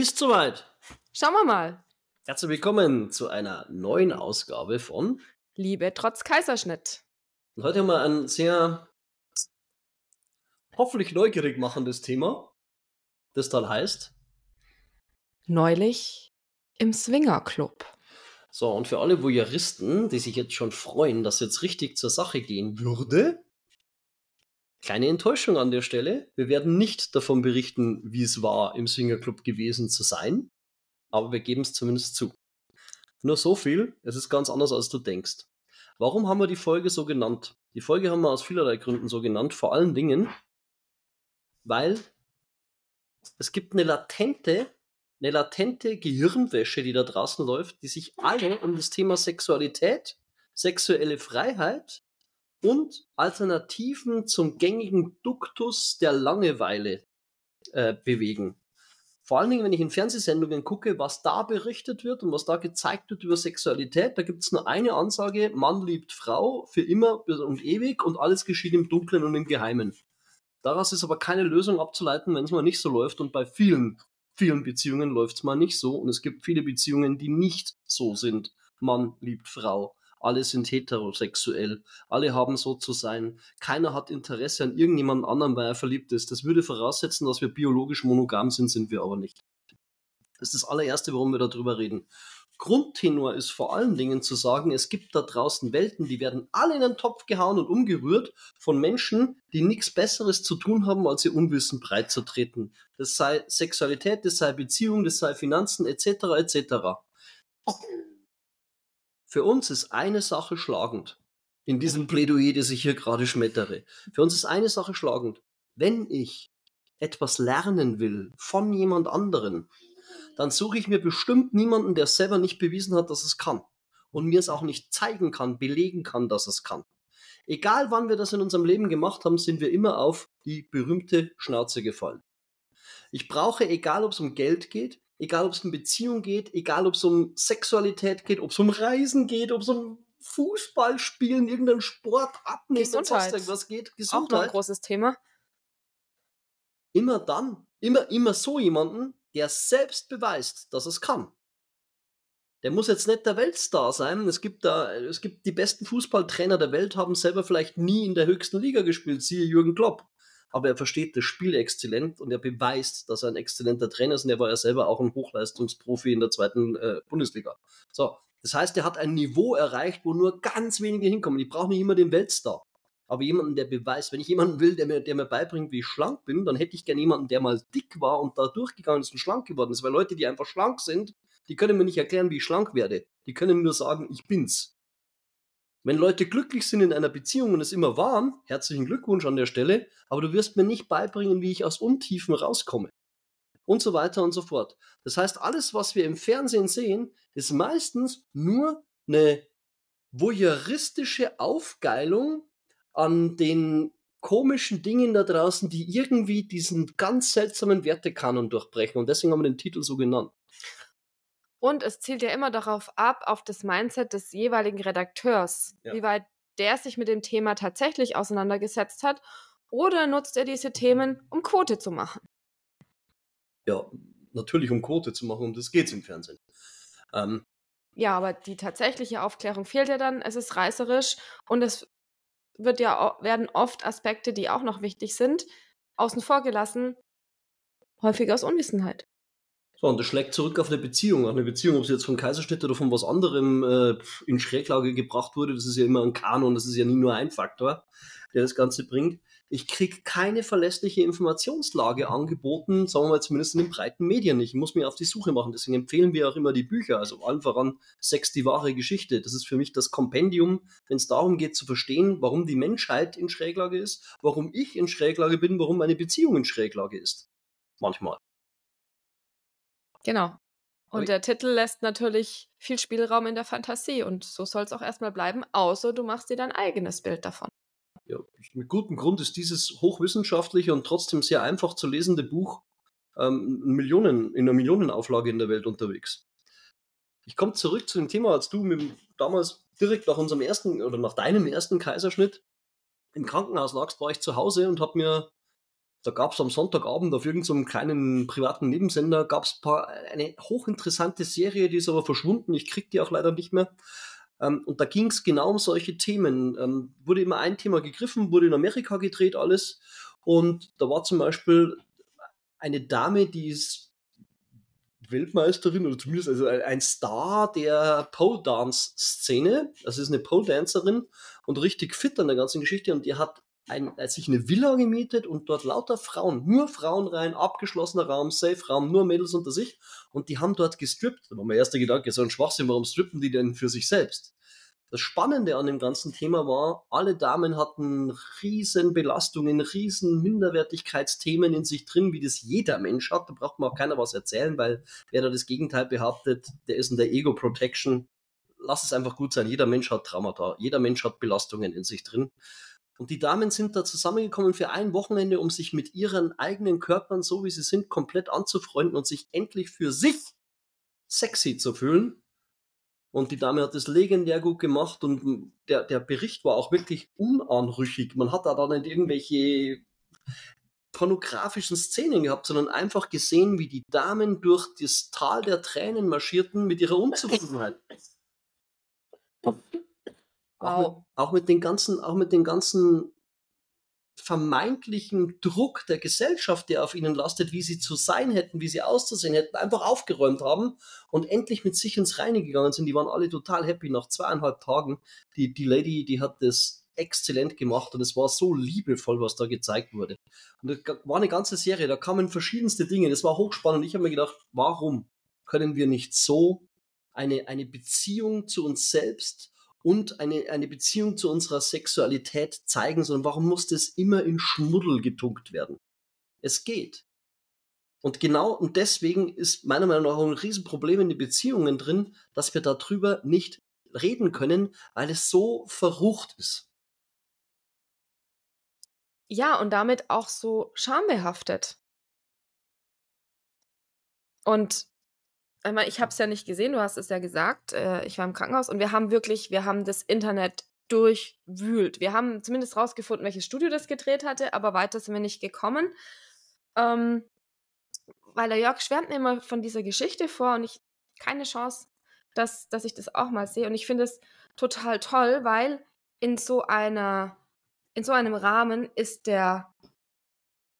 Bist soweit? Schauen wir mal. Herzlich willkommen zu einer neuen Ausgabe von Liebe trotz Kaiserschnitt. Und heute haben wir ein sehr hoffentlich neugierig machendes Thema, das dann heißt Neulich im Swingerclub. So, und für alle Voyeuristen, die sich jetzt schon freuen, dass jetzt richtig zur Sache gehen würde, kleine Enttäuschung an der Stelle. Wir werden nicht davon berichten, wie es war, im Swingerclub gewesen zu sein, aber wir geben es zumindest zu. Nur so viel, es ist ganz anders, als du denkst. Warum haben wir die Folge so genannt? Die Folge haben wir aus vielerlei Gründen so genannt, vor allen Dingen, weil es gibt eine latente eine latente Gehirnwäsche, die da draußen läuft, die sich alle um das Thema Sexualität, sexuelle Freiheit und Alternativen zum gängigen Duktus der Langeweile äh, bewegen. Vor allen Dingen, wenn ich in Fernsehsendungen gucke, was da berichtet wird und was da gezeigt wird über Sexualität, da gibt es nur eine Ansage, Mann liebt Frau für immer und ewig und alles geschieht im Dunklen und im Geheimen. Daraus ist aber keine Lösung abzuleiten, wenn es mal nicht so läuft und bei vielen vielen Beziehungen läuft es mal nicht so und es gibt viele Beziehungen, die nicht so sind. Mann liebt Frau. Alle sind heterosexuell. Alle haben so zu sein. Keiner hat Interesse an irgendjemand anderem, weil er verliebt ist. Das würde voraussetzen, dass wir biologisch monogam sind, sind wir aber nicht. Das ist das allererste, warum wir darüber reden. Grundtenor ist vor allen Dingen zu sagen, es gibt da draußen Welten, die werden alle in den Topf gehauen und umgerührt von Menschen, die nichts Besseres zu tun haben, als ihr Unwissen breit zu treten. Das sei Sexualität, das sei Beziehung, das sei Finanzen etc. etc. Für uns ist eine Sache schlagend. In diesem Plädoyer, das ich hier gerade schmettere. Für uns ist eine Sache schlagend. Wenn ich etwas lernen will von jemand anderen, dann suche ich mir bestimmt niemanden, der selber nicht bewiesen hat, dass es kann. Und mir es auch nicht zeigen kann, belegen kann, dass es kann. Egal wann wir das in unserem Leben gemacht haben, sind wir immer auf die berühmte Schnauze gefallen. Ich brauche, egal ob es um Geld geht, egal ob es um Beziehung geht, egal ob es um Sexualität geht, ob es um Reisen geht, ob es um Fußball spielen, irgendeinen Sport abnehmen, Gesundheit. sonst was geht, Auch noch ein Gesundheit. großes Thema. Immer dann, immer, immer so jemanden, der selbst beweist, dass es kann. Der muss jetzt nicht der Weltstar sein. Es gibt da, es gibt die besten Fußballtrainer der Welt, haben selber vielleicht nie in der höchsten Liga gespielt, siehe Jürgen Klopp. Aber er versteht das Spiel exzellent und er beweist, dass er ein exzellenter Trainer ist und er war ja selber auch ein Hochleistungsprofi in der zweiten äh, Bundesliga. So, das heißt, er hat ein Niveau erreicht, wo nur ganz wenige hinkommen. Ich brauche nicht immer den Weltstar. Aber jemanden, der beweist, wenn ich jemanden will, der mir, der mir beibringt, wie ich schlank bin, dann hätte ich gerne jemanden, der mal dick war und da durchgegangen ist und schlank geworden ist. Weil Leute, die einfach schlank sind, die können mir nicht erklären, wie ich schlank werde. Die können nur sagen, ich bin's. Wenn Leute glücklich sind in einer Beziehung und es immer waren, herzlichen Glückwunsch an der Stelle, aber du wirst mir nicht beibringen, wie ich aus Untiefen rauskomme. Und so weiter und so fort. Das heißt, alles, was wir im Fernsehen sehen, ist meistens nur eine voyeuristische Aufgeilung an den komischen Dingen da draußen, die irgendwie diesen ganz seltsamen Wertekanon durchbrechen. Und deswegen haben wir den Titel so genannt. Und es zielt ja immer darauf ab, auf das Mindset des jeweiligen Redakteurs, Ja. wie weit der sich mit dem Thema tatsächlich auseinandergesetzt hat. Oder nutzt er diese Themen, um Quote zu machen? Ja, natürlich um Quote zu machen, um das geht's im Fernsehen. Ähm, Ja, aber die tatsächliche Aufklärung fehlt ja dann. Es ist reißerisch und es wird ja, werden oft Aspekte, die auch noch wichtig sind, außen vor gelassen. Häufig aus Unwissenheit. So, und das schlägt zurück auf eine Beziehung. Eine Beziehung, ob sie jetzt von Kaiserschnitt oder von was anderem äh, in Schräglage gebracht wurde, das ist ja immer ein Kanon, das ist ja nie nur ein Faktor, der das Ganze bringt. Ich krieg keine verlässliche Informationslage angeboten, sagen wir mal zumindest in den breiten Medien nicht. Ich muss mir auf die Suche machen. Deswegen empfehlen wir auch immer die Bücher, also allen voran Sex, die wahre Geschichte. Das ist für mich das Kompendium, wenn es darum geht zu verstehen, warum die Menschheit in Schräglage ist, warum ich in Schräglage bin, warum meine Beziehung in Schräglage ist. Manchmal. Genau. Und der Titel lässt natürlich viel Spielraum in der Fantasie und so soll es auch erstmal bleiben, außer du machst dir dein eigenes Bild davon. ja, mit gutem Grund ist dieses hochwissenschaftliche und trotzdem sehr einfach zu lesende Buch ähm, in Millionen, in einer Millionenauflage in der Welt unterwegs. Ich komme zurück zu dem Thema, als du mit, damals direkt nach unserem ersten oder nach deinem ersten Kaiserschnitt im Krankenhaus lagst, war ich zu Hause und habe mir da gab es am Sonntagabend auf irgendeinem kleinen privaten Nebensender gab's eine hochinteressante Serie, die ist aber verschwunden. Ich krieg die auch leider nicht mehr. Ähm, und da ging es genau um solche Themen. Ähm, wurde immer ein Thema gegriffen, wurde in Amerika gedreht, alles. Und da war zum Beispiel eine Dame, die ist Weltmeisterin oder zumindest also ein Star der Pole Dance Szene. Also ist eine Pole Dancerin und richtig fit an der ganzen Geschichte und die hat ein, äh, sich eine Villa gemietet und dort lauter Frauen, nur Frauen rein, abgeschlossener Raum, Safe Raum, nur Mädels unter sich und die haben dort gestrippt. Da war mein erster Gedanke, so ein Schwachsinn, warum strippen die denn für sich selbst? Das Spannende an dem ganzen Thema war, alle Damen hatten riesen Belastungen, riesen Minderwertigkeitsthemen in sich drin, wie das jeder Mensch hat. Da braucht man auch keiner was erzählen, weil wer da das Gegenteil behauptet, der ist in der Ego-Protection. Lass es einfach gut sein. Jeder Mensch hat Traumata. Jeder Mensch hat Belastungen in sich drin. Und die Damen sind da zusammengekommen für ein Wochenende, um sich mit ihren eigenen Körpern, so wie sie sind, komplett anzufreunden und sich endlich für sich sexy zu fühlen. Und die Dame hat das legendär gut gemacht und der, der Bericht war auch wirklich unanrüchig. Man hat da dann nicht irgendwelche pornografischen Szenen gehabt, sondern einfach gesehen, wie die Damen durch das Tal der Tränen marschierten mit ihrer Unzufriedenheit. Auch, mit, auch mit den ganzen, auch mit den ganzen vermeintlichen Druck der Gesellschaft, der auf ihnen lastet, wie sie zu sein hätten, wie sie auszusehen hätten, einfach aufgeräumt haben und endlich mit sich ins Reine gegangen sind. Die waren alle total happy nach zweieinhalb Tagen. Die, die Lady, die hat das exzellent gemacht und es war so liebevoll, was da gezeigt wurde. Und das war eine ganze Serie, da kamen verschiedenste Dinge, das war hochspannend. Ich habe mir gedacht, warum können wir nicht so eine, eine Beziehung zu uns selbst und eine, eine Beziehung zu unserer Sexualität zeigen, sondern warum muss das immer in Schmuddel getunkt werden? Es geht. Und genau und deswegen ist meiner Meinung nach ein Riesenproblem in den Beziehungen drin, dass wir darüber nicht reden können, weil es so verrucht ist. Ja, und damit auch so schambehaftet. Und einmal, ich habe es ja nicht gesehen, du hast es ja gesagt, äh, ich war im Krankenhaus und wir haben wirklich, wir haben das Internet durchwühlt. Wir haben zumindest rausgefunden, welches Studio das gedreht hatte, aber weiter sind wir nicht gekommen. Ähm, weil der Jörg schwärmt mir immer von dieser Geschichte vor und ich keine Chance, dass, dass ich das auch mal sehe. Und ich finde es total toll, weil in so einer, in so einem Rahmen ist der,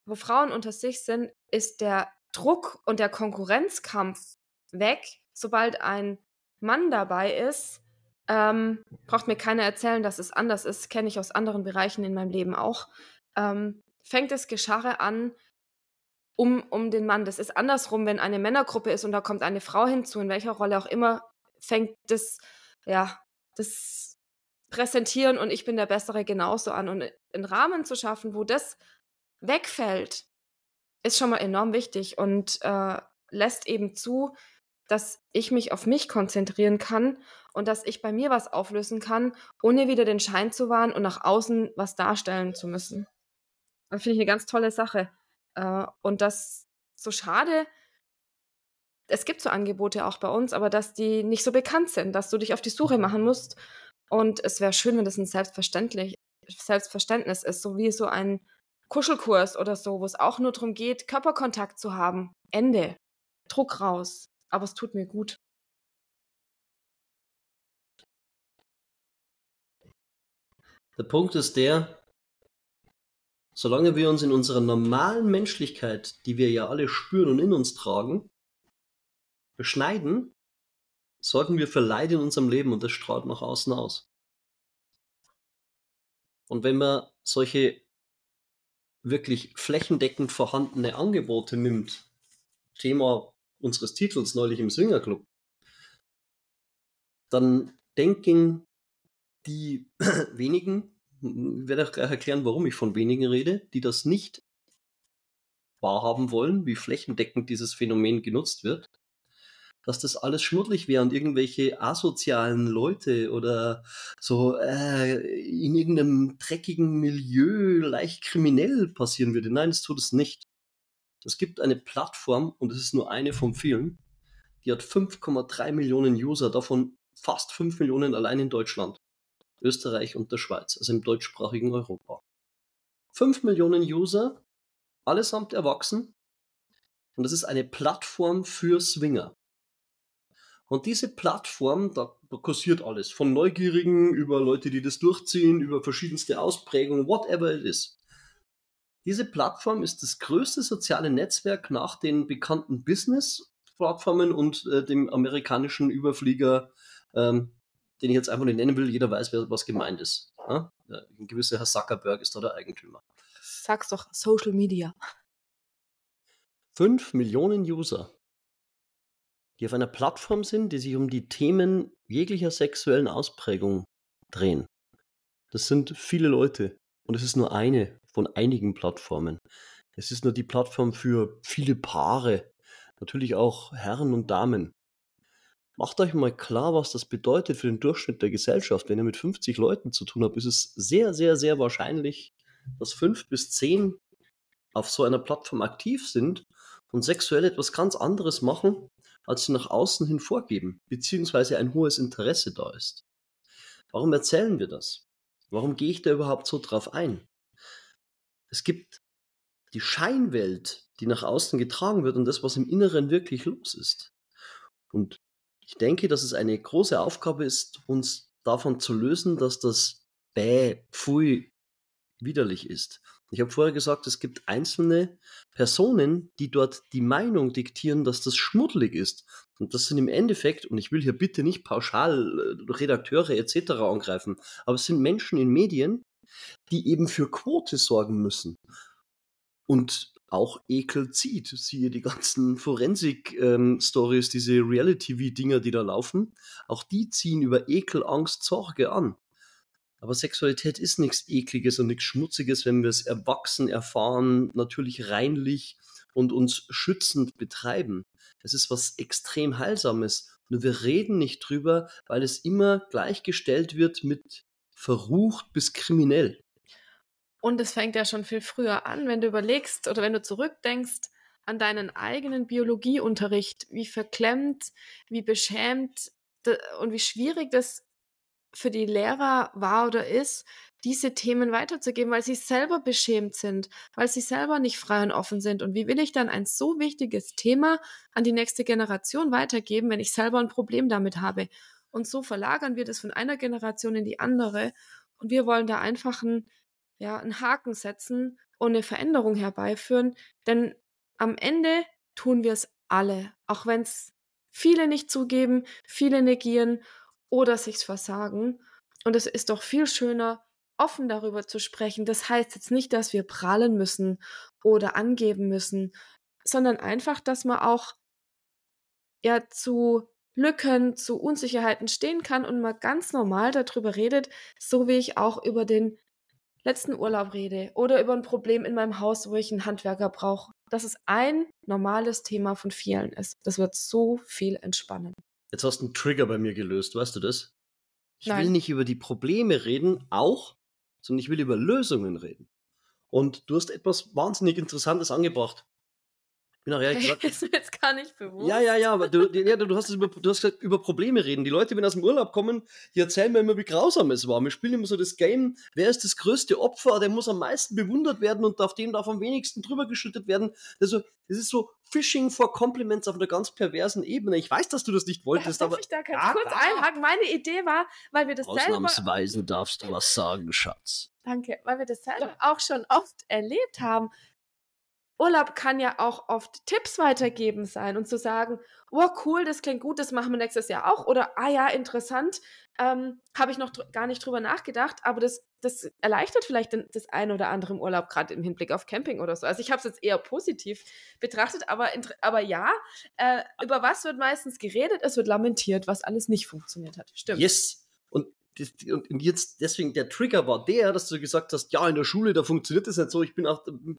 wo Frauen unter sich sind, ist der Druck und der Konkurrenzkampf weg, sobald ein Mann dabei ist. Ähm, braucht mir keiner erzählen, dass es anders ist, kenne ich aus anderen Bereichen in meinem Leben auch. Ähm, fängt das Gescharre an um, um den Mann. Das ist andersrum, wenn eine Männergruppe ist und da kommt eine Frau hinzu, in welcher Rolle auch immer, fängt das, ja, das Präsentieren und ich bin der Bessere genauso an. Und einen Rahmen zu schaffen, wo das wegfällt, ist schon mal enorm wichtig und äh, lässt eben zu, dass ich mich auf mich konzentrieren kann und dass ich bei mir was auflösen kann, ohne wieder den Schein zu wahren und nach außen was darstellen zu müssen. Das finde ich eine ganz tolle Sache. Äh, und das so schade, es gibt so Angebote auch bei uns, aber dass die nicht so bekannt sind, dass du dich auf die Suche machen musst. Und es wäre schön, wenn das ein selbstverständlich, Selbstverständnis ist, so wie so ein Kuschelkurs oder so, wo es auch nur darum geht, Körperkontakt zu haben. Ende. Druck raus aber es tut mir gut. Der Punkt ist der, solange wir uns in unserer normalen Menschlichkeit, die wir ja alle spüren und in uns tragen, beschneiden, sorgen wir für Leid in unserem Leben und das strahlt nach außen aus. Und wenn man solche wirklich flächendeckend vorhandene Angebote nimmt, Thema unseres Titels neulich im Swingerclub, dann denken die wenigen, ich werde auch gleich erklären, warum ich von wenigen rede, die das nicht wahrhaben wollen, wie flächendeckend dieses Phänomen genutzt wird, dass das alles schmuddelig wäre und irgendwelche asozialen Leute oder so äh, in irgendeinem dreckigen Milieu leicht kriminell passieren würde. Nein, das tut es nicht. Es gibt eine Plattform, und es ist nur eine von vielen, die hat 5,3 Millionen User, davon fast 5 Millionen allein in Deutschland, Österreich und der Schweiz, also im deutschsprachigen Europa. 5 Millionen User, allesamt erwachsen. Und das ist eine Plattform für Swinger. Und diese Plattform, da, kursiert alles. Von Neugierigen über Leute, die das durchziehen, über verschiedenste Ausprägungen, whatever it is. Diese Plattform ist das größte soziale Netzwerk nach den bekannten Business-Plattformen und äh, dem amerikanischen Überflieger, ähm, den ich jetzt einfach nicht nennen will. Jeder weiß, wer, was gemeint ist. Ja? Ein gewisser Herr Zuckerberg ist da der Eigentümer. Sag's doch, Social Media. Fünf Millionen User die auf einer Plattform sind, die sich um die Themen jeglicher sexuellen Ausprägung drehen. Das sind viele Leute und es ist nur eine von einigen Plattformen. Es ist nur die Plattform für viele Paare, natürlich auch Herren und Damen. Macht euch mal klar, was das bedeutet für den Durchschnitt der Gesellschaft. Wenn ihr mit 50 Leuten zu tun habt, ist es sehr, sehr, sehr wahrscheinlich, dass fünf bis zehn auf so einer Plattform aktiv sind und sexuell etwas ganz anderes machen, als sie nach außen hin vorgeben, beziehungsweise ein hohes Interesse da ist. Warum erzählen wir das? Warum gehe ich da überhaupt so drauf ein? Es gibt die Scheinwelt, die nach außen getragen wird und das, was im Inneren wirklich los ist. Und ich denke, dass es eine große Aufgabe ist, uns davon zu lösen, dass das Bäh, Pfui widerlich ist. Ich habe vorher gesagt, es gibt einzelne Personen, die dort die Meinung diktieren, dass das schmuddelig ist. Und das sind im Endeffekt, und ich will hier bitte nicht pauschal äh, Redakteure etc. angreifen, aber es sind Menschen in Medien, die eben für Quote sorgen müssen. Und auch Ekel zieht. Siehe die ganzen Forensik-Stories, ähm, diese Reality-TV-Dinger, die da laufen. Auch die ziehen über Ekel, Angst, Sorge an. Aber Sexualität ist nichts Ekliges und nichts Schmutziges, wenn wir es erwachsen erfahren, natürlich reinlich und uns schützend betreiben. Es ist was extrem Heilsames. Nur wir reden nicht drüber, weil es immer gleichgestellt wird mit verrucht bis kriminell. Und es fängt ja schon viel früher an, wenn du überlegst oder wenn du zurückdenkst an deinen eigenen Biologieunterricht, wie verklemmt, wie beschämt und wie schwierig das für die Lehrer war oder ist, diese Themen weiterzugeben, weil sie selber beschämt sind, weil sie selber nicht frei und offen sind. Und wie will ich dann ein so wichtiges Thema an die nächste Generation weitergeben, wenn ich selber ein Problem damit habe? Und so verlagern wir das von einer Generation in die andere. Und wir wollen da einfach einen, ja, einen Haken setzen und eine Veränderung herbeiführen. Denn am Ende tun wir es alle, auch wenn es viele nicht zugeben, viele negieren oder sich's versagen. Und es ist doch viel schöner, offen darüber zu sprechen. Das heißt jetzt nicht, dass wir prahlen müssen oder angeben müssen, sondern einfach, dass man auch ja zu Lücken, zu Unsicherheiten stehen kann und mal ganz normal darüber redet, so wie ich auch über den letzten Urlaub rede oder über ein Problem in meinem Haus, wo ich einen Handwerker brauche. Dass es ein normales Thema von vielen ist. Das wird so viel entspannen. Jetzt hast du einen Trigger bei mir gelöst, weißt du das? Ich Nein. will nicht über die Probleme reden, auch, sondern ich will über Lösungen reden. Und du hast etwas wahnsinnig Interessantes angebracht. Bin auch ehrlich gesagt. ist mir jetzt gar nicht bewusst. Ja, ja, ja, aber du, ja, du, hast über, du hast gesagt, über Probleme reden. Die Leute, wenn aus dem Urlaub kommen, die erzählen mir immer, wie grausam es war. Wir spielen immer so das Game, wer ist das größte Opfer, der muss am meisten bewundert werden und auf dem darf am wenigsten drüber geschüttet werden. Also, das ist so Fishing for Compliments auf einer ganz perversen Ebene. Ich weiß, dass du das nicht wolltest, Darf aber. ich da ganz ja, kurz klar. einhaken? Meine Idee war, weil wir das Ausnahmsweise selber. darfst du was sagen, Schatz. Danke, weil wir das selber auch schon oft erlebt haben, Urlaub kann ja auch oft Tipps weitergeben sein und zu sagen, oh cool, das klingt gut, das machen wir nächstes Jahr auch. Oder, ah ja, interessant, ähm, habe ich noch gar nicht drüber nachgedacht, aber das, das erleichtert vielleicht das eine oder andere im Urlaub, gerade im Hinblick auf Camping oder so. Also ich habe es jetzt eher positiv betrachtet, aber, aber ja, äh, über was wird meistens geredet? Es wird lamentiert, was alles nicht funktioniert hat. Stimmt. Yes. Und und jetzt deswegen der Trigger war der, dass du gesagt hast, ja, in der Schule, da funktioniert das nicht so. Ich bin auch ein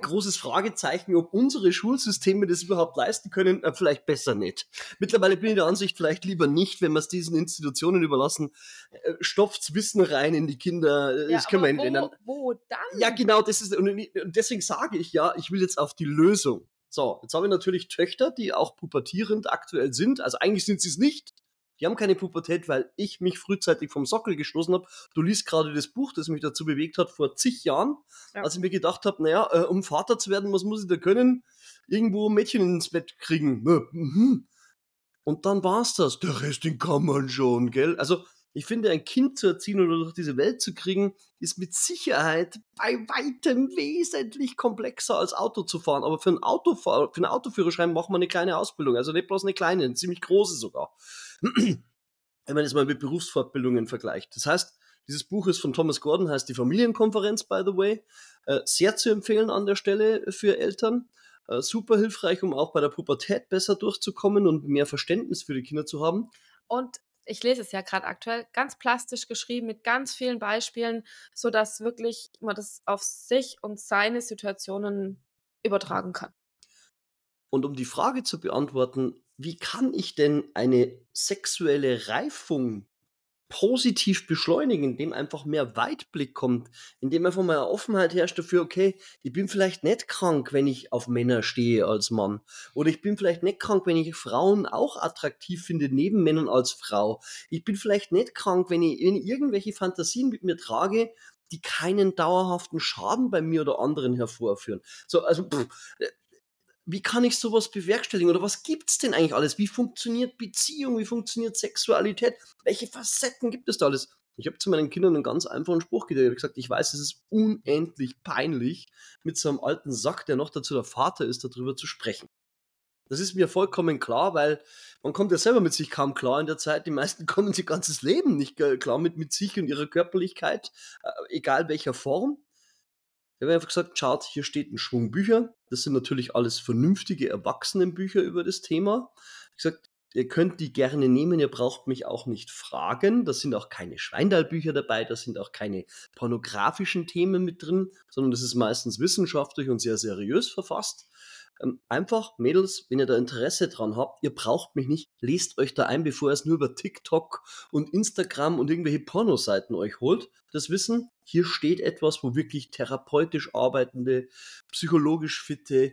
großes Fragezeichen, ob unsere Schulsysteme das überhaupt leisten können, äh, vielleicht besser nicht. Mittlerweile bin ich der Ansicht, vielleicht lieber nicht, wenn wir es diesen Institutionen überlassen, äh, stopft's Wissen rein in die Kinder, äh, das ja, können wir ändern. Wo, wo dann? Ja, genau, das ist, und deswegen sage ich ja, ich will jetzt auf die Lösung. So, jetzt habe ich natürlich Töchter, die auch pubertierend aktuell sind. Also eigentlich sind sie es nicht, Die haben keine Pubertät, weil ich mich frühzeitig vom Sockel gestoßen habe. Du liest gerade das Buch, das mich dazu bewegt hat, vor zig Jahren, ja. als ich mir gedacht habe, naja, äh, um Vater zu werden, was muss ich da können? Irgendwo ein Mädchen ins Bett kriegen. Mhm. Und dann war's das. Der Rest, den kann man schon, gell? Also, ich finde, ein Kind zu erziehen oder durch diese Welt zu kriegen, ist mit Sicherheit bei weitem wesentlich komplexer als Auto zu fahren. Aber für einen, Autofahr für einen Autoführerschein macht man eine kleine Ausbildung. Also nicht bloß eine kleine, eine ziemlich große sogar. Wenn man es mal mit Berufsfortbildungen vergleicht. Das heißt, dieses Buch ist von Thomas Gordon, heißt die Familienkonferenz, by the way. Äh, sehr zu empfehlen an der Stelle für Eltern. Äh, super hilfreich, um auch bei der Pubertät besser durchzukommen und mehr Verständnis für die Kinder zu haben. Und ich lese es ja gerade aktuell, ganz plastisch geschrieben mit ganz vielen Beispielen, sodass wirklich man das auf sich und seine Situationen übertragen kann. Und um die Frage zu beantworten, wie kann ich denn eine sexuelle Reifung positiv beschleunigen, indem einfach mehr Weitblick kommt, indem einfach mal Offenheit herrscht dafür, okay, ich bin vielleicht nicht krank, wenn ich auf Männer stehe als Mann. Oder ich bin vielleicht nicht krank, wenn ich Frauen auch attraktiv finde, neben Männern als Frau. Ich bin vielleicht nicht krank, wenn ich, irgendwelche Fantasien mit mir trage, die keinen dauerhaften Schaden bei mir oder anderen hervorführen. So, also, pff, wie kann ich sowas bewerkstelligen? Oder was gibt's denn eigentlich alles? Wie funktioniert Beziehung? Wie funktioniert Sexualität? Welche Facetten gibt es da alles? Ich habe zu meinen Kindern einen ganz einfachen Spruch gedreht. Ich gesagt, ich weiß, es ist unendlich peinlich, mit so einem alten Sack, der noch dazu der Vater ist, darüber zu sprechen. Das ist mir vollkommen klar, weil man kommt ja selber mit sich kaum klar in der Zeit. Die meisten kommen ihr ganzes Leben nicht klar mit, mit sich und ihrer Körperlichkeit, äh, egal welcher Form. Ich habe einfach gesagt, schaut, hier steht ein Schwung Bücher. Das sind natürlich alles vernünftige Erwachsenenbücher über das Thema. Ich gesagt, ihr könnt die gerne nehmen, ihr braucht mich auch nicht fragen. Da sind auch keine Schweindal-Bücher dabei, da sind auch keine pornografischen Themen mit drin, sondern das ist meistens wissenschaftlich und sehr seriös verfasst. Ähm, einfach, Mädels, wenn ihr da Interesse dran habt, ihr braucht mich nicht, lest euch da ein, bevor ihr es nur über TikTok und Instagram und irgendwelche Pornoseiten euch holt. Das Wissen, hier steht etwas, wo wirklich therapeutisch arbeitende, psychologisch fitte,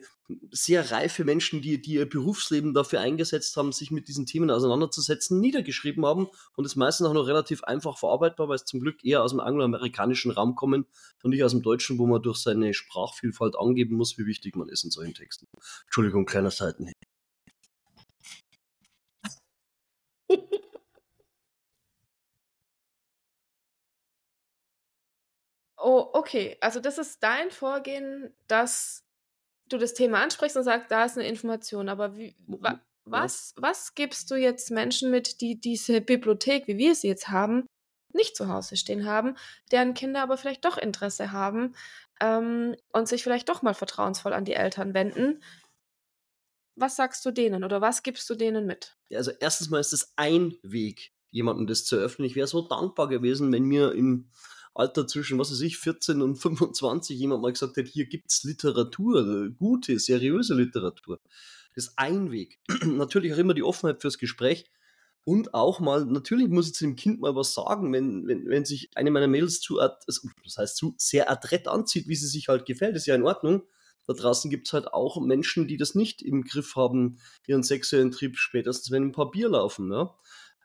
sehr reife Menschen, die, die ihr Berufsleben dafür eingesetzt haben, sich mit diesen Themen auseinanderzusetzen, niedergeschrieben haben und es meistens auch noch relativ einfach verarbeitbar, weil es zum Glück eher aus dem angloamerikanischen Raum kommen und nicht aus dem Deutschen, wo man durch seine Sprachvielfalt angeben muss, wie wichtig man ist in solchen Texten. Entschuldigung, kleiner Seitenhieb. Oh, okay. Also das ist dein Vorgehen, dass du das Thema ansprichst und sagst, da ist eine Information. Aber wie, wa, was, was gibst du jetzt Menschen mit, die diese Bibliothek, wie wir sie jetzt haben, nicht zu Hause stehen haben, deren Kinder aber vielleicht doch Interesse haben ähm, und sich vielleicht doch mal vertrauensvoll an die Eltern wenden? Was sagst du denen oder was gibst du denen mit? Ja, also erstens mal ist es ein Weg, jemandem das zu öffnen. Ich wäre so dankbar gewesen, wenn mir im Alter zwischen, was weiß ich, 14 und 25 jemand mal gesagt hat, hier gibt's Literatur, gute, seriöse Literatur. Das ist ein Weg. natürlich auch immer die Offenheit fürs Gespräch und auch mal, natürlich muss ich zu dem Kind mal was sagen, wenn, wenn, wenn sich eine meiner Mädels zu, also, das heißt zu, sehr adrett anzieht, wie sie sich halt gefällt, ist ja in Ordnung. Da draußen gibt's halt auch Menschen, die das nicht im Griff haben, ihren sexuellen Trieb spätestens, wenn ein paar Bier laufen. Ja?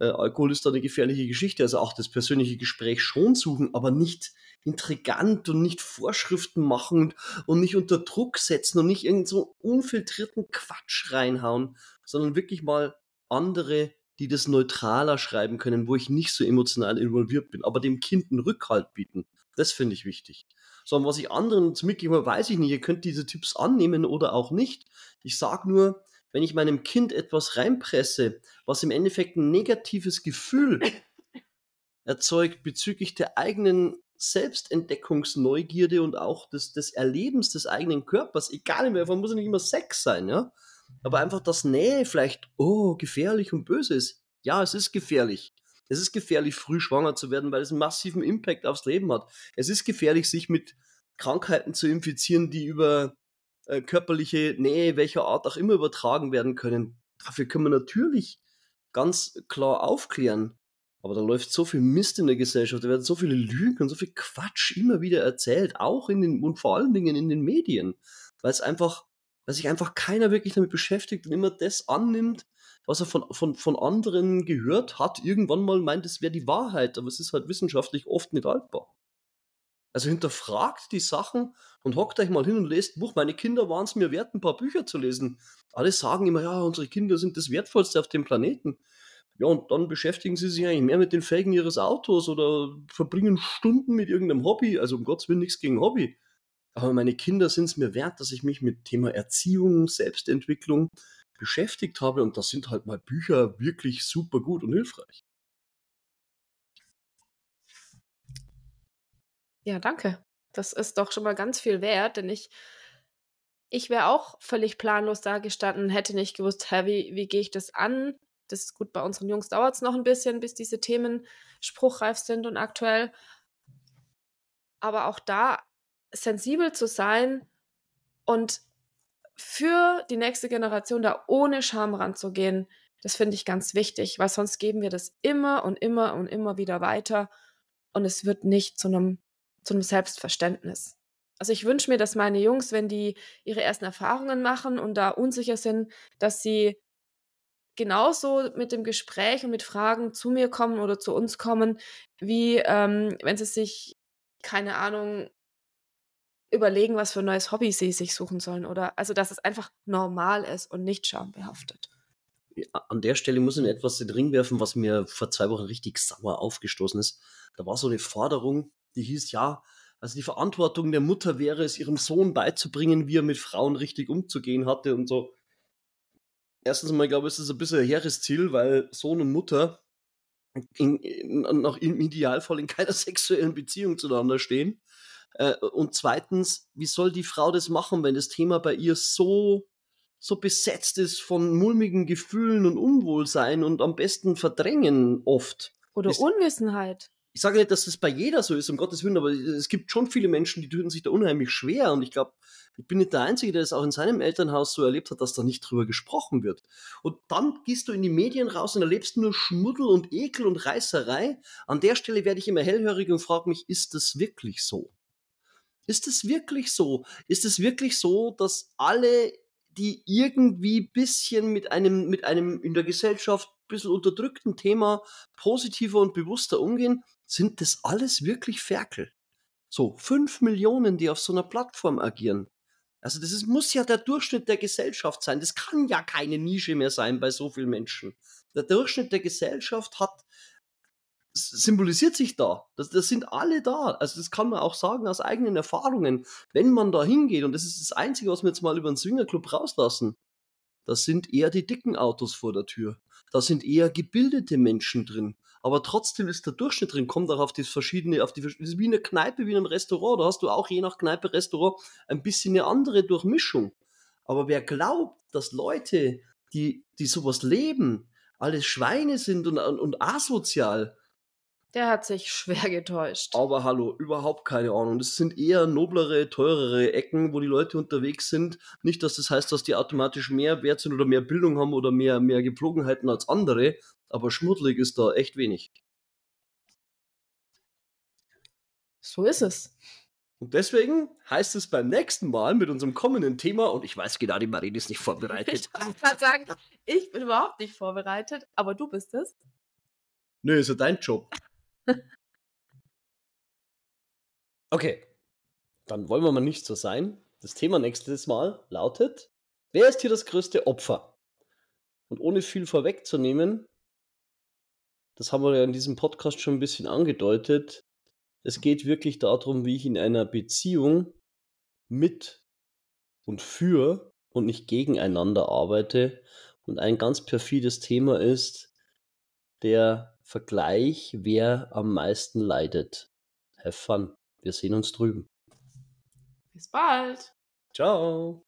Äh, Alkohol ist da eine gefährliche Geschichte. Also auch das persönliche Gespräch schon suchen, aber nicht intrigant und nicht Vorschriften machen und nicht unter Druck setzen und nicht irgend so unfiltrierten Quatsch reinhauen, sondern wirklich mal andere, die das neutraler schreiben können, wo ich nicht so emotional involviert bin, aber dem Kind einen Rückhalt bieten. Das finde ich wichtig. Sondern was ich anderen zu mitgeben weiß ich nicht. Ihr könnt diese Tipps annehmen oder auch nicht. Ich sage nur, wenn ich meinem Kind etwas reinpresse, was im Endeffekt ein negatives Gefühl erzeugt bezüglich der eigenen Selbstentdeckungsneugierde und auch des, des Erlebens des eigenen Körpers, egal Form, muss ja nicht immer Sex sein, ja. Aber einfach das Nähe vielleicht, oh, gefährlich und böse ist. Ja, es ist gefährlich. Es ist gefährlich, früh schwanger zu werden, weil es einen massiven Impact aufs Leben hat. Es ist gefährlich, sich mit Krankheiten zu infizieren, die über äh, körperliche Nähe welcher Art auch immer übertragen werden können. Dafür können wir natürlich ganz klar aufklären. Aber da läuft so viel Mist in der Gesellschaft, da werden so viele Lügen und so viel Quatsch immer wieder erzählt, auch in den und vor allen Dingen in den Medien, weil es einfach, weil sich einfach keiner wirklich damit beschäftigt und immer das annimmt, was er von, von, von anderen gehört hat, irgendwann mal meint, es wäre die Wahrheit, aber es ist halt wissenschaftlich oft nicht haltbar. Also hinterfragt die Sachen und hockt euch mal hin und lest Buch. Meine Kinder waren es mir wert, ein paar Bücher zu lesen. Alle sagen immer, ja, unsere Kinder sind das Wertvollste auf dem Planeten. Ja, und dann beschäftigen sie sich eigentlich mehr mit den Felgen ihres Autos oder verbringen Stunden mit irgendeinem Hobby. Also um Gottes Willen nichts gegen Hobby. Aber meine Kinder sind es mir wert, dass ich mich mit Thema Erziehung, Selbstentwicklung beschäftigt habe. Und da sind halt mal Bücher wirklich super gut und hilfreich. Ja, danke. Das ist doch schon mal ganz viel wert, denn ich, ich wäre auch völlig planlos da gestanden, hätte nicht gewusst, hä, wie, wie gehe ich das an? Das ist gut, bei unseren Jungs dauert es noch ein bisschen, bis diese Themen spruchreif sind und aktuell. Aber auch da sensibel zu sein und für die nächste Generation da ohne Scham ranzugehen, das finde ich ganz wichtig, weil sonst geben wir das immer und immer und immer wieder weiter und es wird nicht zu einem, zu einem Selbstverständnis. Also ich wünsche mir, dass meine Jungs, wenn die ihre ersten Erfahrungen machen und da unsicher sind, dass sie genauso mit dem Gespräch und mit Fragen zu mir kommen oder zu uns kommen, wie ähm, wenn sie sich, keine Ahnung, überlegen, was für ein neues Hobby sie sich suchen sollen. Oder also, dass es einfach normal ist und nicht schambehaftet. An der Stelle muss ich etwas in den Ring werfen, was mir vor zwei Wochen richtig sauer aufgestoßen ist. Da war so eine Forderung, die hieß, ja, also die Verantwortung der Mutter wäre es, ihrem Sohn beizubringen, wie er mit Frauen richtig umzugehen hatte und so. Erstens mal, glaube ich, ist das ein bisschen ein hehres Ziel, weil Sohn und Mutter in, in, noch im Idealfall in keiner sexuellen Beziehung zueinander stehen. Äh, und zweitens, wie soll die Frau das machen, wenn das Thema bei ihr so, so besetzt ist von mulmigen Gefühlen und Unwohlsein und am besten Verdrängen oft? Oder das, Unwissenheit. Ich sage nicht, dass das bei jeder so ist, um Gottes Willen, aber es gibt schon viele Menschen, die tun sich da unheimlich schwer. Und ich glaube, ich bin nicht der Einzige, der es auch in seinem Elternhaus so erlebt hat, dass da nicht drüber gesprochen wird. Und dann gehst du in die Medien raus und erlebst nur Schmuddel und Ekel und Reißerei. An der Stelle werde ich immer hellhörig und frage mich, ist das wirklich so? Ist es wirklich so? Ist es wirklich so, dass alle, die irgendwie bisschen mit einem, mit einem in der Gesellschaft bisschen unterdrückten Thema positiver und bewusster umgehen, sind das alles wirklich Ferkel? So, fünf Millionen, die auf so einer Plattform agieren. Also das ist, muss ja der Durchschnitt der Gesellschaft sein. Das kann ja keine Nische mehr sein bei so vielen Menschen. Der Durchschnitt der Gesellschaft hat symbolisiert sich da. Das, das sind alle da. Also das kann man auch sagen aus eigenen Erfahrungen. Wenn man da hingeht, und das ist das Einzige, was wir jetzt mal über den Swingerclub rauslassen, das sind eher die dicken Autos vor der Tür. Da sind eher gebildete Menschen drin. Aber trotzdem ist der Durchschnitt drin, kommt auch auf die verschiedene, auf die, das ist wie eine Kneipe, wie ein Restaurant. Da hast du auch je nach Kneipe, Restaurant ein bisschen eine andere Durchmischung. Aber wer glaubt, dass Leute, die, die sowas leben, alles Schweine sind und, und, und asozial, der hat sich schwer getäuscht. Aber hallo, überhaupt keine Ahnung. Das sind eher noblere, teurere Ecken, wo die Leute unterwegs sind. Nicht, dass das heißt, dass die automatisch mehr wert sind oder mehr Bildung haben oder mehr, mehr Gepflogenheiten als andere. Aber schmuddelig ist da echt wenig. So ist es. Und deswegen heißt es beim nächsten Mal mit unserem kommenden Thema, und ich weiß genau, die Marine ist nicht vorbereitet. Ich kann sagen, ich bin überhaupt nicht vorbereitet, aber du bist es. Nö, ist ja dein Job. Okay, dann wollen wir mal nicht so sein. Das Thema nächstes Mal lautet, wer ist hier das größte Opfer? Und ohne viel vorwegzunehmen, das haben wir ja in diesem Podcast schon ein bisschen angedeutet, es geht wirklich darum, wie ich in einer Beziehung mit und für und nicht gegeneinander arbeite. Und ein ganz perfides Thema ist der Vergleich, wer am meisten leidet. Have fun. Wir sehen uns drüben. Bis bald. Ciao.